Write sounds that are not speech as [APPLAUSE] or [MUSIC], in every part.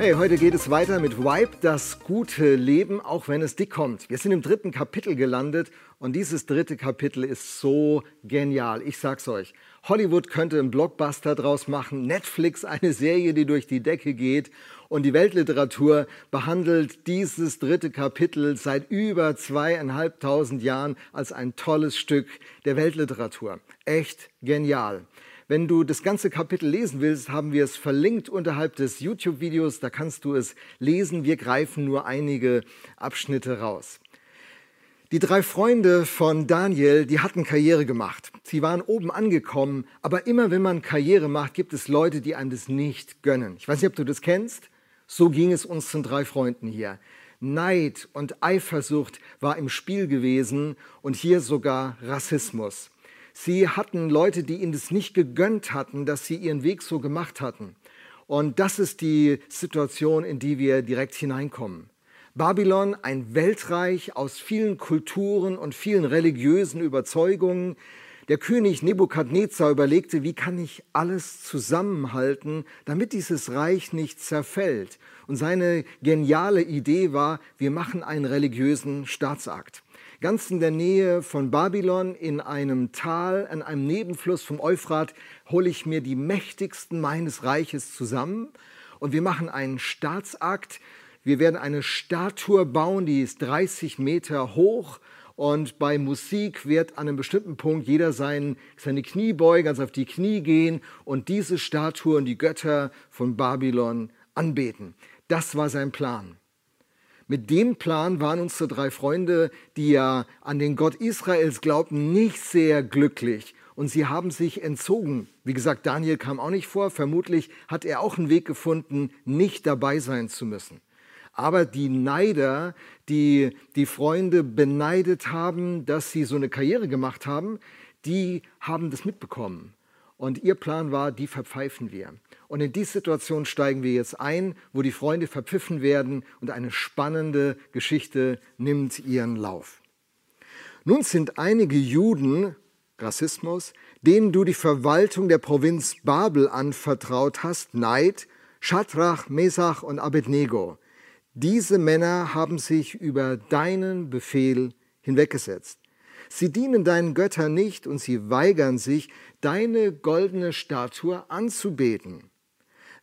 Hey, heute geht es weiter mit Wipe, das gute Leben, auch wenn es dick kommt. Wir sind im dritten Kapitel gelandet und dieses dritte Kapitel ist so genial. Ich sag's euch. Hollywood könnte einen Blockbuster draus machen, Netflix eine Serie, die durch die Decke geht und die Weltliteratur behandelt dieses dritte Kapitel seit über zweieinhalbtausend Jahren als ein tolles Stück der Weltliteratur. Echt genial. Wenn du das ganze Kapitel lesen willst, haben wir es verlinkt unterhalb des YouTube-Videos. Da kannst du es lesen. Wir greifen nur einige Abschnitte raus. Die drei Freunde von Daniel, die hatten Karriere gemacht. Sie waren oben angekommen, aber immer wenn man Karriere macht, gibt es Leute, die einem das nicht gönnen. Ich weiß nicht, ob du das kennst. So ging es uns den drei Freunden hier. Neid und Eifersucht war im Spiel gewesen und hier sogar Rassismus. Sie hatten Leute, die ihnen es nicht gegönnt hatten, dass sie ihren Weg so gemacht hatten. Und das ist die Situation, in die wir direkt hineinkommen. Babylon, ein Weltreich aus vielen Kulturen und vielen religiösen Überzeugungen. Der König Nebukadnezar überlegte, wie kann ich alles zusammenhalten, damit dieses Reich nicht zerfällt. Und seine geniale Idee war, wir machen einen religiösen Staatsakt ganz in der Nähe von Babylon in einem Tal, an einem Nebenfluss vom Euphrat, hole ich mir die mächtigsten meines Reiches zusammen und wir machen einen Staatsakt. Wir werden eine Statue bauen, die ist 30 Meter hoch und bei Musik wird an einem bestimmten Punkt jeder sein, seine Knie beugen, ganz auf die Knie gehen und diese Statue und die Götter von Babylon anbeten. Das war sein Plan. Mit dem Plan waren unsere drei Freunde, die ja an den Gott Israels glaubten, nicht sehr glücklich. Und sie haben sich entzogen. Wie gesagt, Daniel kam auch nicht vor. Vermutlich hat er auch einen Weg gefunden, nicht dabei sein zu müssen. Aber die Neider, die die Freunde beneidet haben, dass sie so eine Karriere gemacht haben, die haben das mitbekommen. Und ihr Plan war, die verpfeifen wir. Und in die Situation steigen wir jetzt ein, wo die Freunde verpfiffen werden und eine spannende Geschichte nimmt ihren Lauf. Nun sind einige Juden, Rassismus, denen du die Verwaltung der Provinz Babel anvertraut hast, Neid, Shadrach, Mesach und Abednego. Diese Männer haben sich über deinen Befehl hinweggesetzt. Sie dienen deinen Göttern nicht und sie weigern sich, deine goldene Statue anzubeten.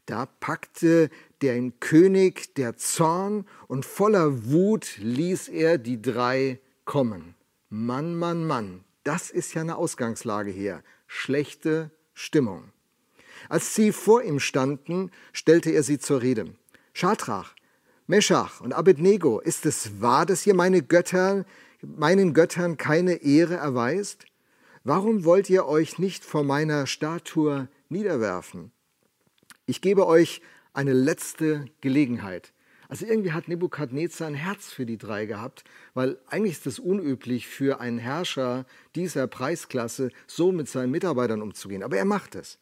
Da packte den König der Zorn und voller Wut ließ er die drei kommen. Mann, Mann, Mann, das ist ja eine Ausgangslage hier. Schlechte Stimmung. Als sie vor ihm standen, stellte er sie zur Rede. Schadrach, Meschach und Abednego, ist es wahr, dass ihr meine Götter, meinen Göttern keine Ehre erweist? Warum wollt ihr euch nicht vor meiner Statue niederwerfen? Ich gebe euch eine letzte Gelegenheit. Also irgendwie hat Nebukadnezar ein Herz für die drei gehabt, weil eigentlich ist es unüblich für einen Herrscher dieser Preisklasse, so mit seinen Mitarbeitern umzugehen. Aber er macht es.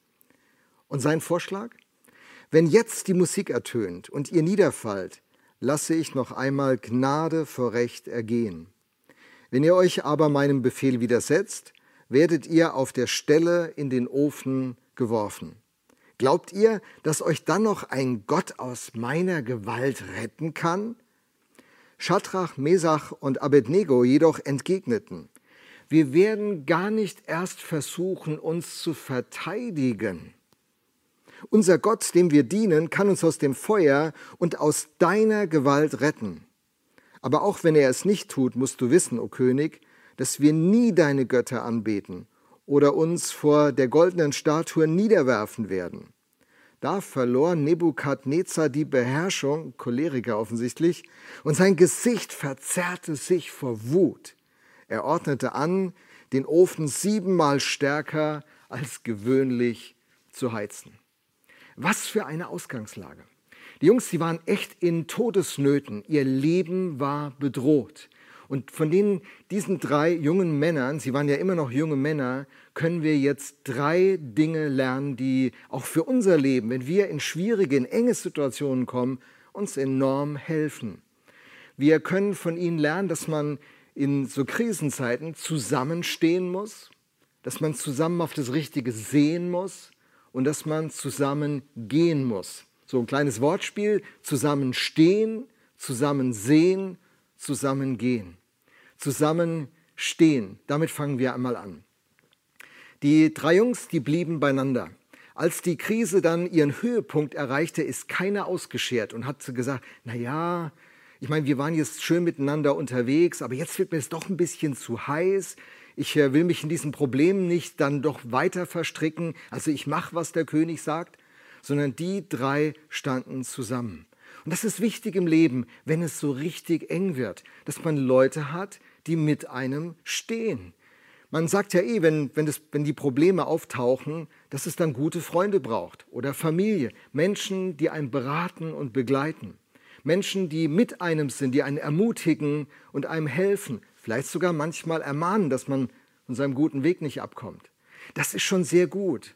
Und sein Vorschlag? Wenn jetzt die Musik ertönt und ihr niederfallt, lasse ich noch einmal Gnade vor Recht ergehen. Wenn ihr euch aber meinem Befehl widersetzt, werdet ihr auf der Stelle in den Ofen geworfen. Glaubt ihr, dass euch dann noch ein Gott aus meiner Gewalt retten kann? Schadrach, Mesach und Abednego jedoch entgegneten, wir werden gar nicht erst versuchen, uns zu verteidigen. Unser Gott, dem wir dienen, kann uns aus dem Feuer und aus deiner Gewalt retten. Aber auch wenn er es nicht tut, musst du wissen, o König, dass wir nie deine Götter anbeten oder uns vor der goldenen Statue niederwerfen werden. Da verlor Nebukadnezar die Beherrschung, Choleriker offensichtlich, und sein Gesicht verzerrte sich vor Wut. Er ordnete an, den Ofen siebenmal stärker als gewöhnlich zu heizen. Was für eine Ausgangslage. Die Jungs, die waren echt in Todesnöten. Ihr Leben war bedroht. Und von denen, diesen drei jungen Männern, sie waren ja immer noch junge Männer, können wir jetzt drei Dinge lernen, die auch für unser Leben, wenn wir in schwierige, in enge Situationen kommen, uns enorm helfen. Wir können von ihnen lernen, dass man in so Krisenzeiten zusammenstehen muss, dass man zusammen auf das Richtige sehen muss und dass man zusammen gehen muss. So ein kleines Wortspiel, zusammenstehen, zusammen sehen, zusammen gehen. Zusammen stehen, damit fangen wir einmal an. Die drei Jungs, die blieben beieinander. Als die Krise dann ihren Höhepunkt erreichte, ist keiner ausgeschert und hat gesagt, na ja, ich meine, wir waren jetzt schön miteinander unterwegs, aber jetzt wird mir es doch ein bisschen zu heiß. Ich äh, will mich in diesen Problemen nicht dann doch weiter verstricken. Also ich mache, was der König sagt, sondern die drei standen zusammen. Und das ist wichtig im Leben, wenn es so richtig eng wird, dass man Leute hat, die mit einem stehen. Man sagt ja eh, wenn, wenn, das, wenn die Probleme auftauchen, dass es dann gute Freunde braucht oder Familie, Menschen, die einen beraten und begleiten. Menschen, die mit einem sind, die einen ermutigen und einem helfen, vielleicht sogar manchmal ermahnen, dass man von seinem guten Weg nicht abkommt. Das ist schon sehr gut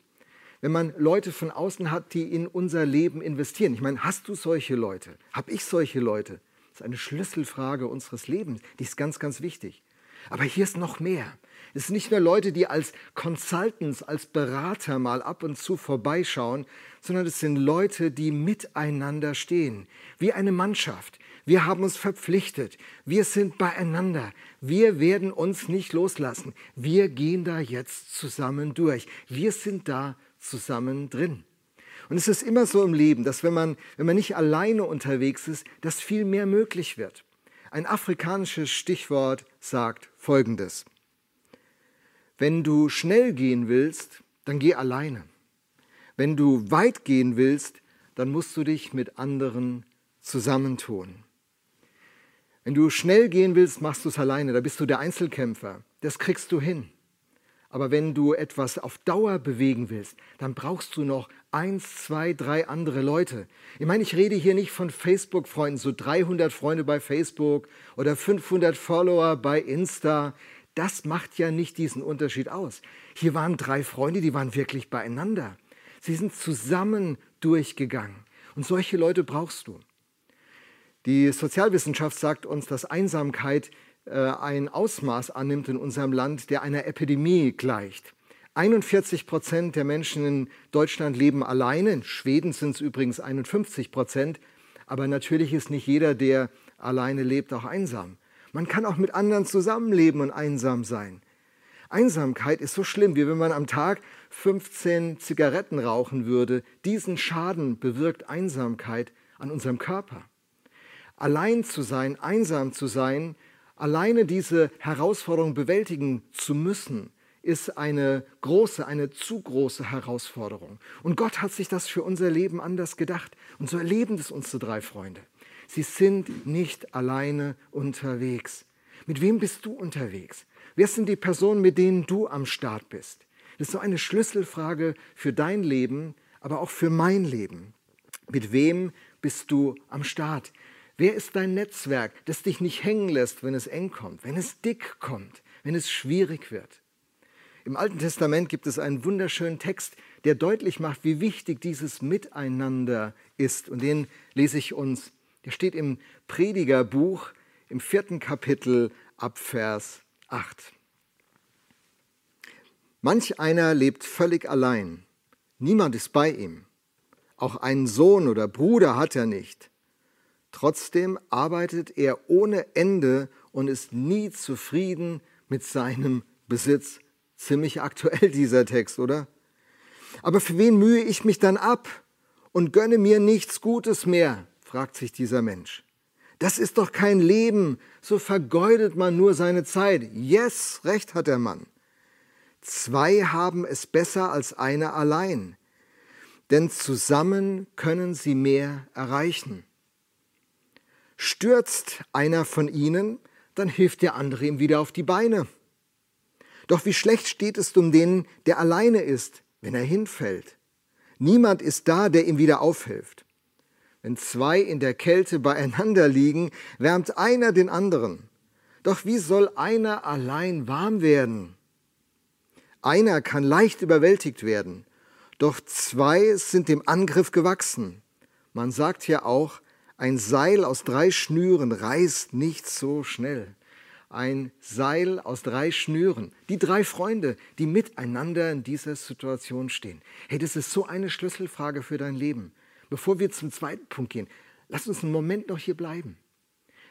wenn man Leute von außen hat, die in unser Leben investieren. Ich meine, hast du solche Leute? Hab ich solche Leute? Das ist eine Schlüsselfrage unseres Lebens. Die ist ganz, ganz wichtig. Aber hier ist noch mehr. Es sind nicht nur Leute, die als Consultants, als Berater mal ab und zu vorbeischauen, sondern es sind Leute, die miteinander stehen, wie eine Mannschaft. Wir haben uns verpflichtet. Wir sind beieinander. Wir werden uns nicht loslassen. Wir gehen da jetzt zusammen durch. Wir sind da zusammen drin. Und es ist immer so im Leben, dass wenn man, wenn man nicht alleine unterwegs ist, dass viel mehr möglich wird. Ein afrikanisches Stichwort sagt Folgendes. Wenn du schnell gehen willst, dann geh alleine. Wenn du weit gehen willst, dann musst du dich mit anderen zusammentun. Wenn du schnell gehen willst, machst du es alleine, da bist du der Einzelkämpfer. Das kriegst du hin. Aber wenn du etwas auf Dauer bewegen willst, dann brauchst du noch eins, zwei, drei andere Leute. Ich meine, ich rede hier nicht von Facebook-Freunden, so 300 Freunde bei Facebook oder 500 Follower bei Insta. Das macht ja nicht diesen Unterschied aus. Hier waren drei Freunde, die waren wirklich beieinander. Sie sind zusammen durchgegangen. Und solche Leute brauchst du. Die Sozialwissenschaft sagt uns, dass Einsamkeit ein Ausmaß annimmt in unserem Land, der einer Epidemie gleicht. 41 Prozent der Menschen in Deutschland leben alleine, in Schweden sind es übrigens 51 Prozent, aber natürlich ist nicht jeder, der alleine lebt, auch einsam. Man kann auch mit anderen zusammenleben und einsam sein. Einsamkeit ist so schlimm, wie wenn man am Tag 15 Zigaretten rauchen würde. Diesen Schaden bewirkt Einsamkeit an unserem Körper. Allein zu sein, einsam zu sein, Alleine diese Herausforderung bewältigen zu müssen, ist eine große, eine zu große Herausforderung. Und Gott hat sich das für unser Leben anders gedacht. Und so erleben das unsere drei Freunde. Sie sind nicht alleine unterwegs. Mit wem bist du unterwegs? Wer sind die Personen, mit denen du am Start bist? Das ist so eine Schlüsselfrage für dein Leben, aber auch für mein Leben. Mit wem bist du am Start? Wer ist dein Netzwerk, das dich nicht hängen lässt, wenn es eng kommt, wenn es dick kommt, wenn es schwierig wird? Im Alten Testament gibt es einen wunderschönen Text, der deutlich macht, wie wichtig dieses Miteinander ist. Und den lese ich uns. Der steht im Predigerbuch im vierten Kapitel ab Vers 8. Manch einer lebt völlig allein. Niemand ist bei ihm. Auch einen Sohn oder Bruder hat er nicht. Trotzdem arbeitet er ohne Ende und ist nie zufrieden mit seinem Besitz. Ziemlich aktuell [LAUGHS] dieser Text, oder? Aber für wen mühe ich mich dann ab und gönne mir nichts Gutes mehr? fragt sich dieser Mensch. Das ist doch kein Leben, so vergeudet man nur seine Zeit. Yes, recht hat der Mann. Zwei haben es besser als einer allein, denn zusammen können sie mehr erreichen. Stürzt einer von ihnen, dann hilft der andere ihm wieder auf die Beine. Doch wie schlecht steht es um den, der alleine ist, wenn er hinfällt. Niemand ist da, der ihm wieder aufhilft. Wenn zwei in der Kälte beieinander liegen, wärmt einer den anderen. Doch wie soll einer allein warm werden? Einer kann leicht überwältigt werden, doch zwei sind dem Angriff gewachsen. Man sagt ja auch, ein Seil aus drei Schnüren reißt nicht so schnell. Ein Seil aus drei Schnüren. Die drei Freunde, die miteinander in dieser Situation stehen. Hey, das ist so eine Schlüsselfrage für dein Leben. Bevor wir zum zweiten Punkt gehen, lass uns einen Moment noch hier bleiben.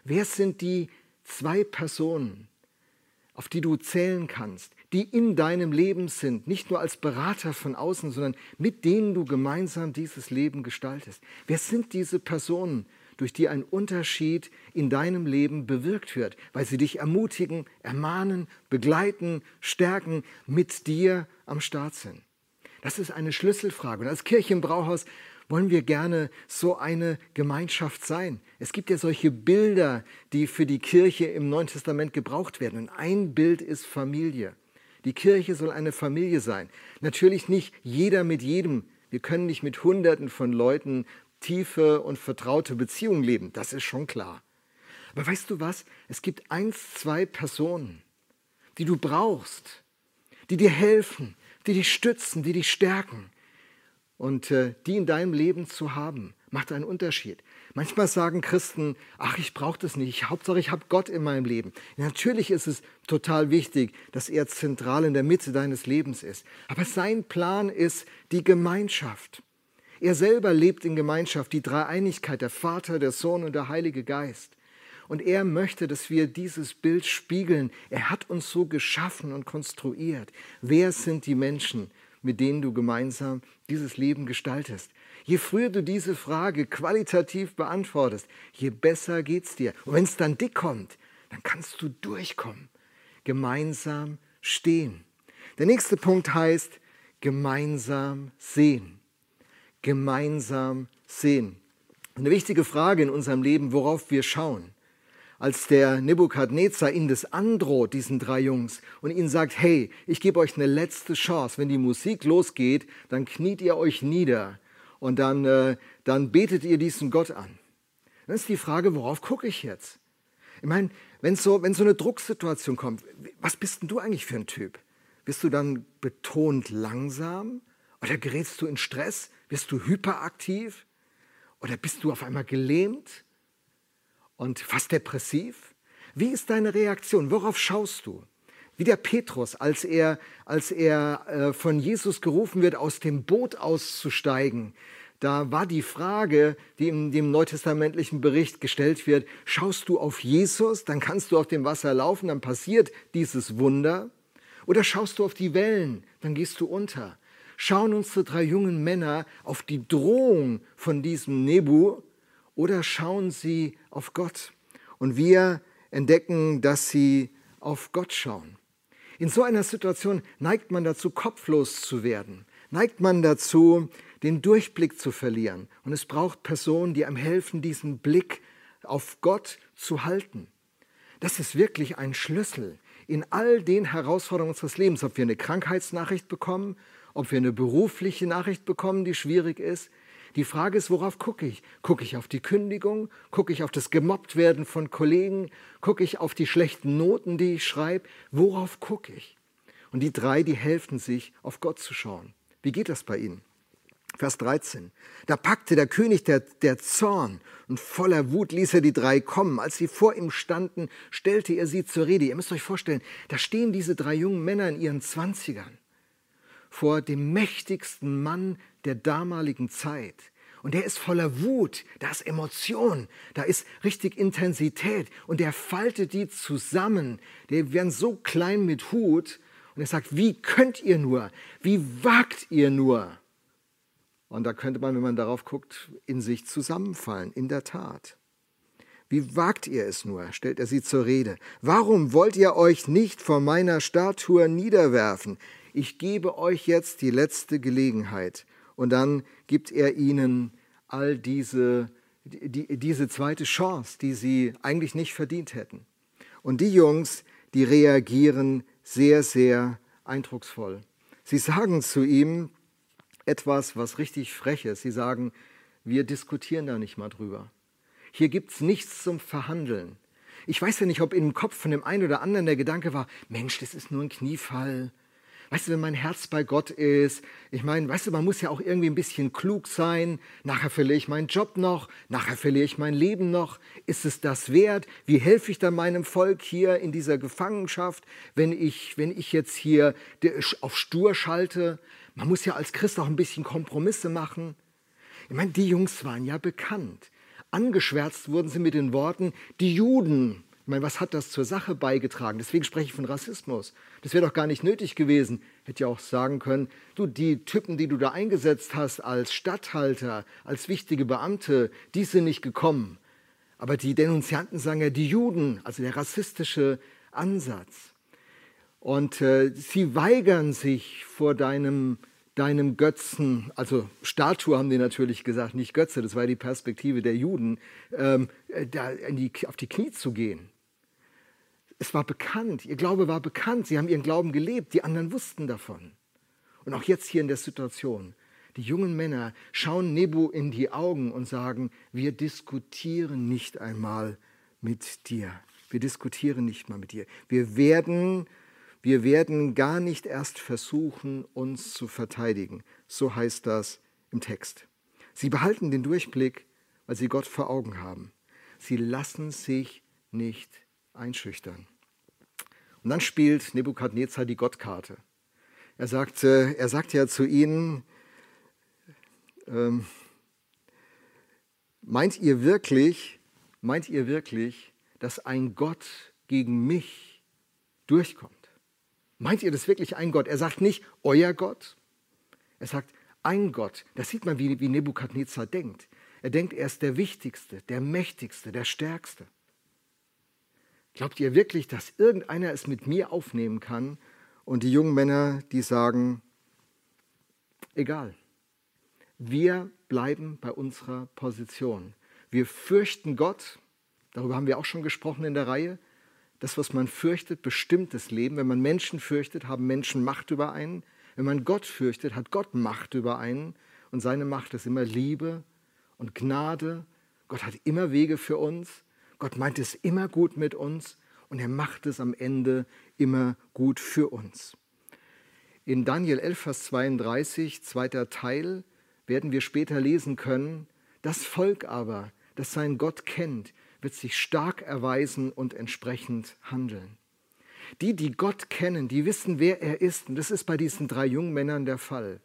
Wer sind die zwei Personen, auf die du zählen kannst, die in deinem Leben sind, nicht nur als Berater von außen, sondern mit denen du gemeinsam dieses Leben gestaltest. Wer sind diese Personen, durch die ein Unterschied in deinem Leben bewirkt wird, weil sie dich ermutigen, ermahnen, begleiten, stärken, mit dir am Start sind? Das ist eine Schlüsselfrage. Und als Kirche im Brauhaus wollen wir gerne so eine Gemeinschaft sein. Es gibt ja solche Bilder, die für die Kirche im Neuen Testament gebraucht werden. Und ein Bild ist Familie. Die Kirche soll eine Familie sein. Natürlich nicht jeder mit jedem. Wir können nicht mit Hunderten von Leuten tiefe und vertraute Beziehungen leben. Das ist schon klar. Aber weißt du was? Es gibt eins, zwei Personen, die du brauchst, die dir helfen, die dich stützen, die dich stärken, und äh, die in deinem Leben zu haben, macht einen Unterschied. Manchmal sagen Christen, ach, ich brauche das nicht, Hauptsache ich habe Gott in meinem Leben. Natürlich ist es total wichtig, dass er zentral in der Mitte deines Lebens ist. Aber sein Plan ist die Gemeinschaft. Er selber lebt in Gemeinschaft, die Dreieinigkeit, der Vater, der Sohn und der Heilige Geist. Und er möchte, dass wir dieses Bild spiegeln. Er hat uns so geschaffen und konstruiert. Wer sind die Menschen, mit denen du gemeinsam dieses Leben gestaltest. Je früher du diese Frage qualitativ beantwortest, je besser geht's dir. Und wenn es dann dick kommt, dann kannst du durchkommen. Gemeinsam stehen. Der nächste Punkt heißt gemeinsam sehen. Gemeinsam sehen. Eine wichtige Frage in unserem Leben, worauf wir schauen als der Nebukadnezar ihnen das androht, diesen drei Jungs, und ihnen sagt, hey, ich gebe euch eine letzte Chance, wenn die Musik losgeht, dann kniet ihr euch nieder und dann, äh, dann betet ihr diesen Gott an. Dann ist die Frage, worauf gucke ich jetzt? Ich meine, wenn so, wenn so eine Drucksituation kommt, was bist denn du eigentlich für ein Typ? Bist du dann betont langsam? Oder gerätst du in Stress? Wirst du hyperaktiv? Oder bist du auf einmal gelähmt? und fast depressiv? Wie ist deine Reaktion? Worauf schaust du? Wie der Petrus, als er, als er äh, von Jesus gerufen wird, aus dem Boot auszusteigen, da war die Frage, die in dem neutestamentlichen Bericht gestellt wird, schaust du auf Jesus, dann kannst du auf dem Wasser laufen, dann passiert dieses Wunder. Oder schaust du auf die Wellen, dann gehst du unter. Schauen unsere drei jungen Männer auf die Drohung von diesem Nebu oder schauen sie auf Gott? Und wir entdecken, dass sie auf Gott schauen. In so einer Situation neigt man dazu, kopflos zu werden, neigt man dazu, den Durchblick zu verlieren. Und es braucht Personen, die einem helfen, diesen Blick auf Gott zu halten. Das ist wirklich ein Schlüssel in all den Herausforderungen unseres Lebens, ob wir eine Krankheitsnachricht bekommen, ob wir eine berufliche Nachricht bekommen, die schwierig ist, die Frage ist, worauf gucke ich? Gucke ich auf die Kündigung? Gucke ich auf das Gemobbtwerden von Kollegen? Gucke ich auf die schlechten Noten, die ich schreibe? Worauf gucke ich? Und die drei, die helfen sich, auf Gott zu schauen. Wie geht das bei ihnen? Vers 13. Da packte der König der, der Zorn und voller Wut ließ er die drei kommen. Als sie vor ihm standen, stellte er sie zur Rede. Ihr müsst euch vorstellen, da stehen diese drei jungen Männer in ihren Zwanzigern vor dem mächtigsten Mann der damaligen Zeit. Und der ist voller Wut, da ist Emotion, da ist richtig Intensität. Und der faltet die zusammen. Die werden so klein mit Hut. Und er sagt, wie könnt ihr nur? Wie wagt ihr nur? Und da könnte man, wenn man darauf guckt, in sich zusammenfallen, in der Tat. Wie wagt ihr es nur? stellt er sie zur Rede. Warum wollt ihr euch nicht vor meiner Statue niederwerfen? Ich gebe euch jetzt die letzte Gelegenheit. Und dann gibt er ihnen all diese, die, diese zweite Chance, die sie eigentlich nicht verdient hätten. Und die Jungs, die reagieren sehr, sehr eindrucksvoll. Sie sagen zu ihm etwas, was richtig frech ist. Sie sagen, wir diskutieren da nicht mal drüber. Hier gibt es nichts zum Verhandeln. Ich weiß ja nicht, ob im Kopf von dem einen oder anderen der Gedanke war, Mensch, das ist nur ein Kniefall. Weißt du, wenn mein Herz bei Gott ist, ich meine, weißt du, man muss ja auch irgendwie ein bisschen klug sein. Nachher verliere ich meinen Job noch, nachher verliere ich mein Leben noch. Ist es das wert? Wie helfe ich dann meinem Volk hier in dieser Gefangenschaft, wenn ich, wenn ich jetzt hier auf stur schalte? Man muss ja als Christ auch ein bisschen Kompromisse machen. Ich meine, die Jungs waren ja bekannt. Angeschwärzt wurden sie mit den Worten, die Juden. Ich meine, was hat das zur Sache beigetragen? Deswegen spreche ich von Rassismus. Das wäre doch gar nicht nötig gewesen. Hätte ja auch sagen können, du, die Typen, die du da eingesetzt hast als Statthalter, als wichtige Beamte, die sind nicht gekommen. Aber die Denunzianten sagen ja die Juden, also der rassistische Ansatz. Und äh, sie weigern sich vor deinem deinem Götzen, also Statue haben die natürlich gesagt, nicht Götze, das war die Perspektive der Juden, ähm, äh, da die, auf die Knie zu gehen. Es war bekannt, ihr Glaube war bekannt, sie haben ihren Glauben gelebt, die anderen wussten davon. Und auch jetzt hier in der Situation, die jungen Männer schauen Nebu in die Augen und sagen, wir diskutieren nicht einmal mit dir. Wir diskutieren nicht mal mit dir. Wir werden wir werden gar nicht erst versuchen, uns zu verteidigen. So heißt das im Text. Sie behalten den Durchblick, weil sie Gott vor Augen haben. Sie lassen sich nicht einschüchtern. Und dann spielt Nebukadnezar die Gottkarte. Er sagt, er sagt ja zu ihnen, ähm, meint ihr wirklich, meint ihr wirklich, dass ein Gott gegen mich durchkommt? Meint ihr das wirklich ein Gott? Er sagt nicht euer Gott. Er sagt ein Gott. Das sieht man, wie, wie Nebukadnezar denkt. Er denkt, er ist der Wichtigste, der Mächtigste, der Stärkste. Glaubt ihr wirklich, dass irgendeiner es mit mir aufnehmen kann? Und die jungen Männer, die sagen, egal. Wir bleiben bei unserer Position. Wir fürchten Gott, darüber haben wir auch schon gesprochen in der Reihe. Das, was man fürchtet, bestimmt das Leben. Wenn man Menschen fürchtet, haben Menschen Macht über einen. Wenn man Gott fürchtet, hat Gott Macht über einen. Und seine Macht ist immer Liebe und Gnade. Gott hat immer Wege für uns. Gott meint es immer gut mit uns. Und er macht es am Ende immer gut für uns. In Daniel 11, Vers 32, zweiter Teil, werden wir später lesen können, das Volk aber, das seinen Gott kennt, wird sich stark erweisen und entsprechend handeln. Die, die Gott kennen, die wissen, wer er ist, und das ist bei diesen drei jungen Männern der Fall,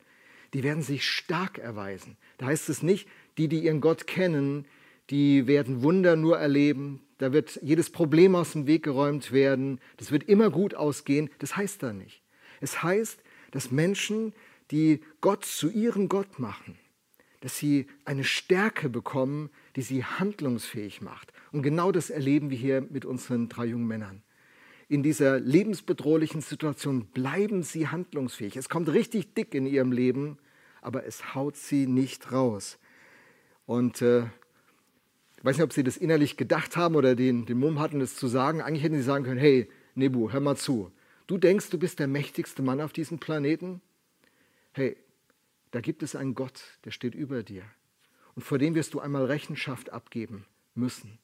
die werden sich stark erweisen. Da heißt es nicht, die, die ihren Gott kennen, die werden Wunder nur erleben, da wird jedes Problem aus dem Weg geräumt werden, das wird immer gut ausgehen, das heißt da nicht. Es heißt, dass Menschen, die Gott zu ihrem Gott machen, dass sie eine Stärke bekommen, die sie handlungsfähig macht. Und genau das erleben wir hier mit unseren drei jungen Männern. In dieser lebensbedrohlichen Situation bleiben sie handlungsfähig. Es kommt richtig dick in ihrem Leben, aber es haut sie nicht raus. Und äh, ich weiß nicht, ob sie das innerlich gedacht haben oder den, den Mumm hatten, das zu sagen. Eigentlich hätten sie sagen können, hey, Nebu, hör mal zu. Du denkst, du bist der mächtigste Mann auf diesem Planeten? Hey, da gibt es einen Gott, der steht über dir. Und vor dem wirst du einmal Rechenschaft abgeben müssen.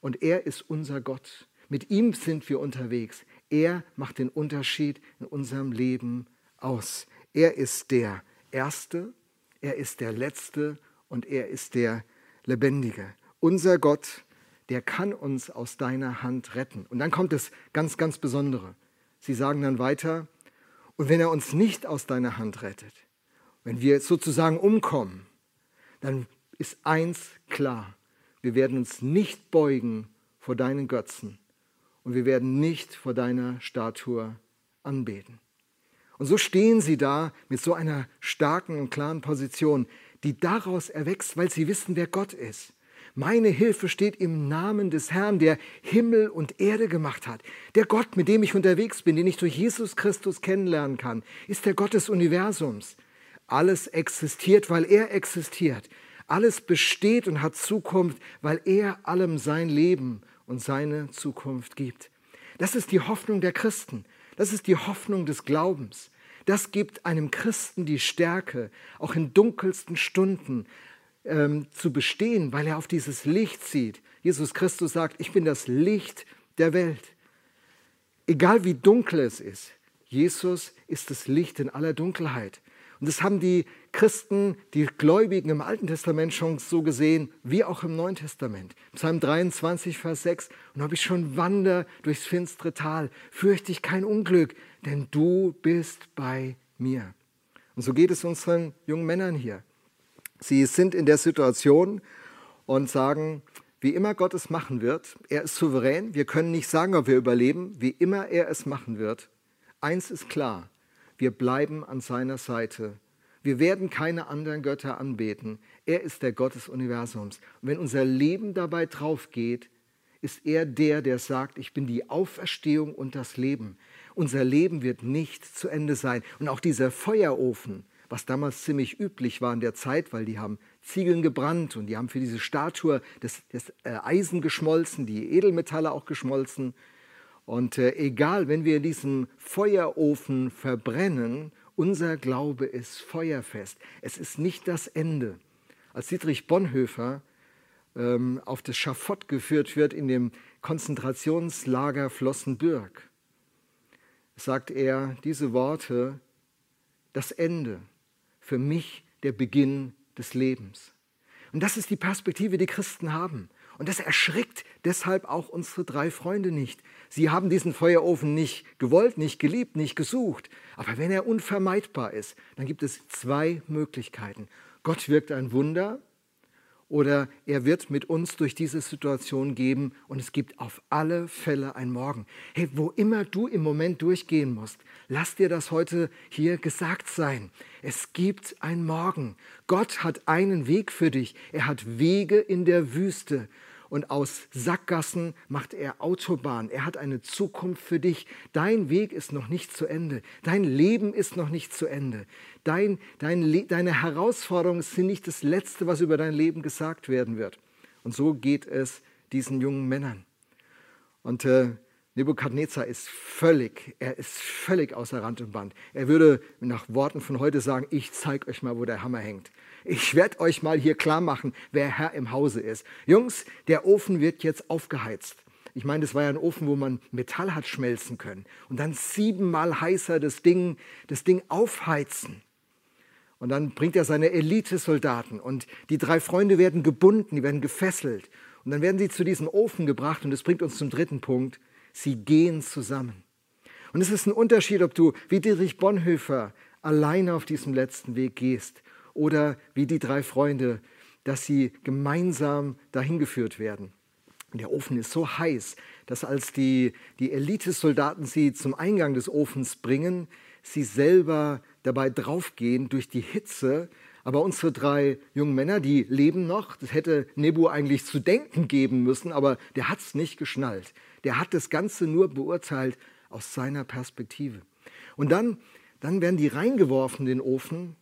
Und er ist unser Gott. Mit ihm sind wir unterwegs. Er macht den Unterschied in unserem Leben aus. Er ist der Erste, er ist der Letzte und er ist der Lebendige. Unser Gott, der kann uns aus deiner Hand retten. Und dann kommt es ganz, ganz Besondere. Sie sagen dann weiter, und wenn er uns nicht aus deiner Hand rettet, wenn wir sozusagen umkommen, dann ist eins klar. Wir werden uns nicht beugen vor deinen Götzen und wir werden nicht vor deiner Statue anbeten. Und so stehen sie da mit so einer starken und klaren Position, die daraus erwächst, weil sie wissen, wer Gott ist. Meine Hilfe steht im Namen des Herrn, der Himmel und Erde gemacht hat. Der Gott, mit dem ich unterwegs bin, den ich durch Jesus Christus kennenlernen kann, ist der Gott des Universums. Alles existiert, weil er existiert. Alles besteht und hat Zukunft, weil er allem sein Leben und seine Zukunft gibt. Das ist die Hoffnung der Christen. Das ist die Hoffnung des Glaubens. Das gibt einem Christen die Stärke, auch in dunkelsten Stunden ähm, zu bestehen, weil er auf dieses Licht sieht. Jesus Christus sagt, ich bin das Licht der Welt. Egal wie dunkel es ist, Jesus ist das Licht in aller Dunkelheit. Und das haben die Christen, die Gläubigen im Alten Testament schon so gesehen, wie auch im Neuen Testament. Psalm 23, Vers 6. Und ob ich schon wandere durchs finstere Tal, fürchte ich kein Unglück, denn du bist bei mir. Und so geht es unseren jungen Männern hier. Sie sind in der Situation und sagen, wie immer Gott es machen wird, er ist souverän, wir können nicht sagen, ob wir überleben, wie immer er es machen wird. Eins ist klar, wir bleiben an seiner Seite. Wir werden keine anderen Götter anbeten. Er ist der Gott des Universums. Und wenn unser Leben dabei drauf geht, ist er der, der sagt, ich bin die Auferstehung und das Leben. Unser Leben wird nicht zu Ende sein. Und auch dieser Feuerofen, was damals ziemlich üblich war in der Zeit, weil die haben Ziegeln gebrannt und die haben für diese Statue das, das äh, Eisen geschmolzen, die Edelmetalle auch geschmolzen. Und äh, egal, wenn wir in diesem Feuerofen verbrennen, unser Glaube ist feuerfest. Es ist nicht das Ende. Als Dietrich Bonhoeffer ähm, auf das Schafott geführt wird in dem Konzentrationslager Flossenbürg, sagt er diese Worte, das Ende, für mich der Beginn des Lebens. Und das ist die Perspektive, die Christen haben. Und das erschrickt deshalb auch unsere drei Freunde nicht. Sie haben diesen Feuerofen nicht gewollt, nicht geliebt, nicht gesucht. Aber wenn er unvermeidbar ist, dann gibt es zwei Möglichkeiten. Gott wirkt ein Wunder oder er wird mit uns durch diese Situation geben und es gibt auf alle Fälle ein Morgen. Hey, wo immer du im Moment durchgehen musst, lass dir das heute hier gesagt sein. Es gibt ein Morgen. Gott hat einen Weg für dich. Er hat Wege in der Wüste und aus Sackgassen macht er Autobahn. Er hat eine Zukunft für dich. Dein Weg ist noch nicht zu Ende. Dein Leben ist noch nicht zu Ende. Dein, dein, deine Herausforderungen sind nicht das Letzte, was über dein Leben gesagt werden wird. Und so geht es diesen jungen Männern. Und äh, Nebukadnezar ist völlig, er ist völlig außer Rand und Band. Er würde nach Worten von heute sagen, ich zeige euch mal, wo der Hammer hängt. Ich werde euch mal hier klar machen, wer Herr im Hause ist. Jungs, der Ofen wird jetzt aufgeheizt. Ich meine, das war ja ein Ofen, wo man Metall hat schmelzen können. Und dann siebenmal heißer das Ding, das Ding aufheizen. Und dann bringt er seine Elitesoldaten und die drei Freunde werden gebunden, die werden gefesselt. Und dann werden sie zu diesem Ofen gebracht und das bringt uns zum dritten Punkt. Sie gehen zusammen. Und es ist ein Unterschied, ob du wie Dietrich Bonhoeffer alleine auf diesem letzten Weg gehst oder wie die drei Freunde, dass sie gemeinsam dahin geführt werden. Der Ofen ist so heiß, dass als die, die Elitesoldaten sie zum Eingang des Ofens bringen, sie selber dabei draufgehen durch die Hitze. Aber unsere drei jungen Männer, die leben noch. Das hätte Nebu eigentlich zu denken geben müssen, aber der hat es nicht geschnallt der hat das Ganze nur beurteilt aus seiner Perspektive. Und dann, dann werden die reingeworfen in den Ofen.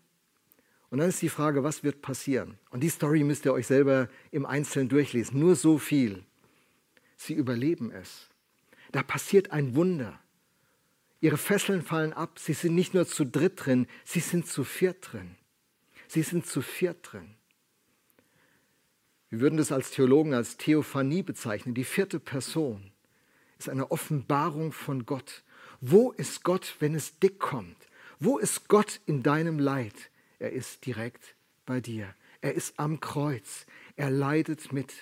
Und dann ist die Frage, was wird passieren? Und die Story müsst ihr euch selber im Einzelnen durchlesen. Nur so viel. Sie überleben es. Da passiert ein Wunder. Ihre Fesseln fallen ab. Sie sind nicht nur zu dritt drin, sie sind zu viert drin. Sie sind zu viert drin. Wir würden das als Theologen als Theophanie bezeichnen, die vierte Person ist eine Offenbarung von Gott. Wo ist Gott, wenn es dick kommt? Wo ist Gott in deinem Leid? Er ist direkt bei dir. Er ist am Kreuz. Er leidet mit.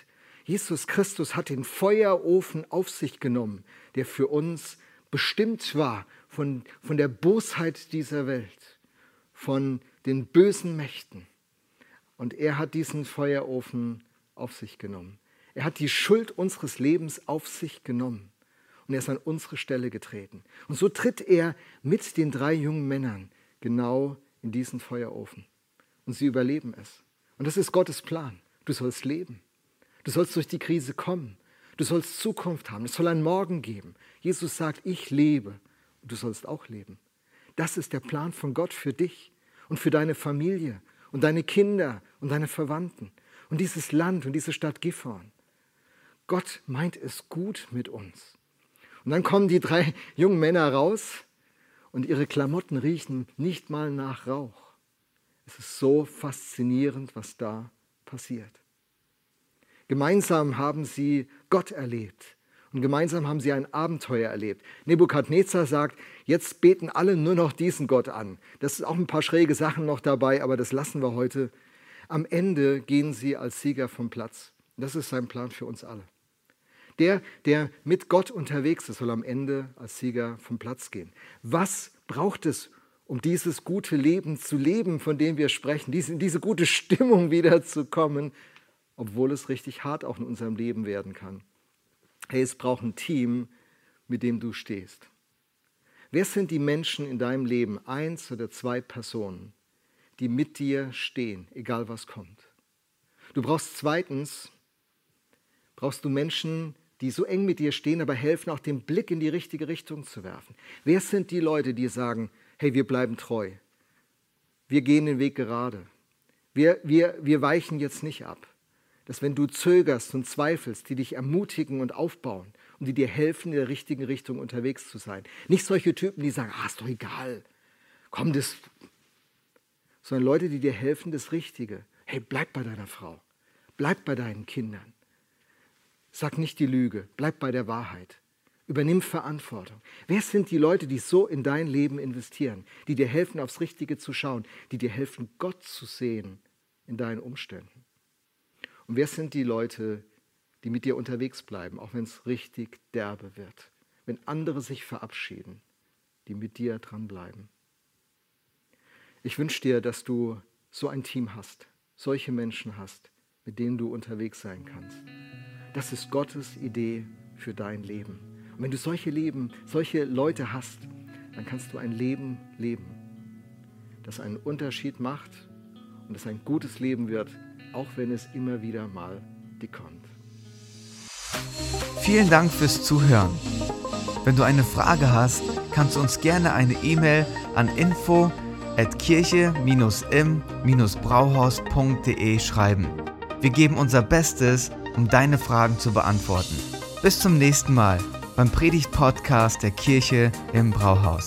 Jesus Christus hat den Feuerofen auf sich genommen, der für uns bestimmt war von, von der Bosheit dieser Welt, von den bösen Mächten. Und er hat diesen Feuerofen auf sich genommen. Er hat die Schuld unseres Lebens auf sich genommen und er ist an unsere Stelle getreten. Und so tritt er mit den drei jungen Männern genau in diesen Feuerofen. Und sie überleben es. Und das ist Gottes Plan. Du sollst leben. Du sollst durch die Krise kommen. Du sollst Zukunft haben. Es soll einen Morgen geben. Jesus sagt, ich lebe. Und du sollst auch leben. Das ist der Plan von Gott für dich und für deine Familie und deine Kinder und deine Verwandten und dieses Land und diese Stadt Gifhorn. Gott meint es gut mit uns. Und dann kommen die drei jungen Männer raus und ihre Klamotten riechen nicht mal nach Rauch. Es ist so faszinierend, was da passiert. Gemeinsam haben sie Gott erlebt und gemeinsam haben sie ein Abenteuer erlebt. Nebukadnezar sagt, jetzt beten alle nur noch diesen Gott an. Das ist auch ein paar schräge Sachen noch dabei, aber das lassen wir heute. Am Ende gehen sie als Sieger vom Platz. Das ist sein Plan für uns alle. Der, der mit Gott unterwegs ist, soll am Ende als Sieger vom Platz gehen. Was braucht es, um dieses gute Leben zu leben, von dem wir sprechen, in diese gute Stimmung [LAUGHS] wieder zu kommen, obwohl es richtig hart auch in unserem Leben werden kann? Hey, es braucht ein Team, mit dem du stehst. Wer sind die Menschen in deinem Leben, eins oder zwei Personen, die mit dir stehen, egal was kommt? Du brauchst zweitens, brauchst du Menschen, die so eng mit dir stehen, aber helfen, auch den Blick in die richtige Richtung zu werfen. Wer sind die Leute, die sagen, hey, wir bleiben treu, wir gehen den Weg gerade, wir, wir, wir weichen jetzt nicht ab dass wenn du zögerst und zweifelst, die dich ermutigen und aufbauen und die dir helfen, in der richtigen Richtung unterwegs zu sein. Nicht solche Typen, die sagen, ah, ist doch egal, komm, das. Sondern Leute, die dir helfen, das Richtige. Hey, bleib bei deiner Frau, bleib bei deinen Kindern. Sag nicht die Lüge, bleib bei der Wahrheit. Übernimm Verantwortung. Wer sind die Leute, die so in dein Leben investieren, die dir helfen, aufs Richtige zu schauen, die dir helfen, Gott zu sehen in deinen Umständen? Und wer sind die Leute, die mit dir unterwegs bleiben, auch wenn es richtig derbe wird? Wenn andere sich verabschieden, die mit dir dranbleiben. Ich wünsche dir, dass du so ein Team hast, solche Menschen hast, mit denen du unterwegs sein kannst. Das ist Gottes Idee für dein Leben. Und wenn du solche Leben, solche Leute hast, dann kannst du ein Leben leben, das einen Unterschied macht und das ein gutes Leben wird, auch wenn es immer wieder mal dickkommt. Vielen Dank fürs Zuhören. Wenn du eine Frage hast, kannst du uns gerne eine E-Mail an info at kirche-im-brauhaus.de schreiben. Wir geben unser Bestes, um deine Fragen zu beantworten. Bis zum nächsten Mal beim Predigt-Podcast der Kirche im Brauhaus.